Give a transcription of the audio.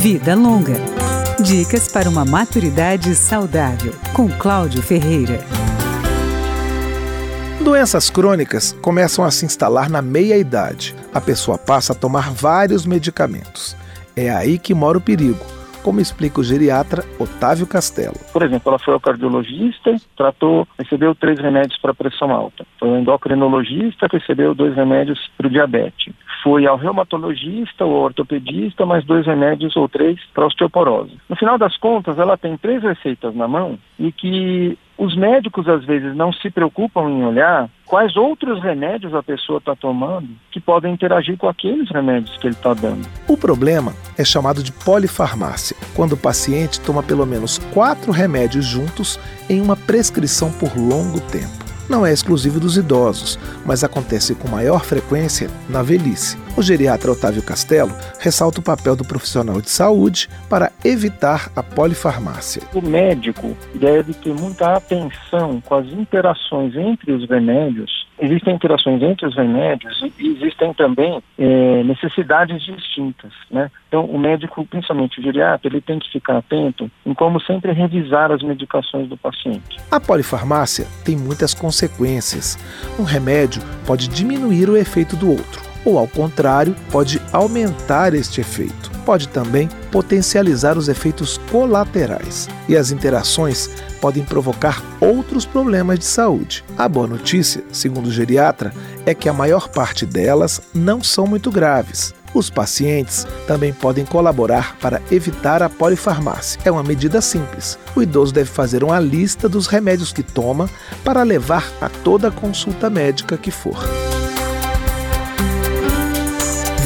Vida Longa. Dicas para uma maturidade saudável, com Cláudio Ferreira. Doenças crônicas começam a se instalar na meia-idade. A pessoa passa a tomar vários medicamentos. É aí que mora o perigo como explica o geriatra Otávio Castelo. Por exemplo, ela foi ao cardiologista, tratou, recebeu três remédios para pressão alta. Foi ao endocrinologista, recebeu dois remédios para o diabetes. Foi ao reumatologista ou ortopedista, mais dois remédios ou três para osteoporose. No final das contas, ela tem três receitas na mão e que os médicos às vezes não se preocupam em olhar quais outros remédios a pessoa está tomando que podem interagir com aqueles remédios que ele está dando. O problema é chamado de polifarmácia, quando o paciente toma pelo menos quatro remédios juntos em uma prescrição por longo tempo não é exclusivo dos idosos, mas acontece com maior frequência na velhice. O geriatra Otávio Castelo ressalta o papel do profissional de saúde para evitar a polifarmácia. O médico deve ter muita atenção com as interações entre os remédios existem interações entre os remédios e existem também é, necessidades distintas, né? Então, o médico, principalmente o geriatra, ele tem que ficar atento em como sempre revisar as medicações do paciente. A polifarmácia tem muitas consequências. Um remédio pode diminuir o efeito do outro, ou ao contrário, pode aumentar este efeito pode também potencializar os efeitos colaterais e as interações podem provocar outros problemas de saúde. A boa notícia, segundo o geriatra, é que a maior parte delas não são muito graves. Os pacientes também podem colaborar para evitar a polifarmácia. É uma medida simples. O idoso deve fazer uma lista dos remédios que toma para levar a toda consulta médica que for.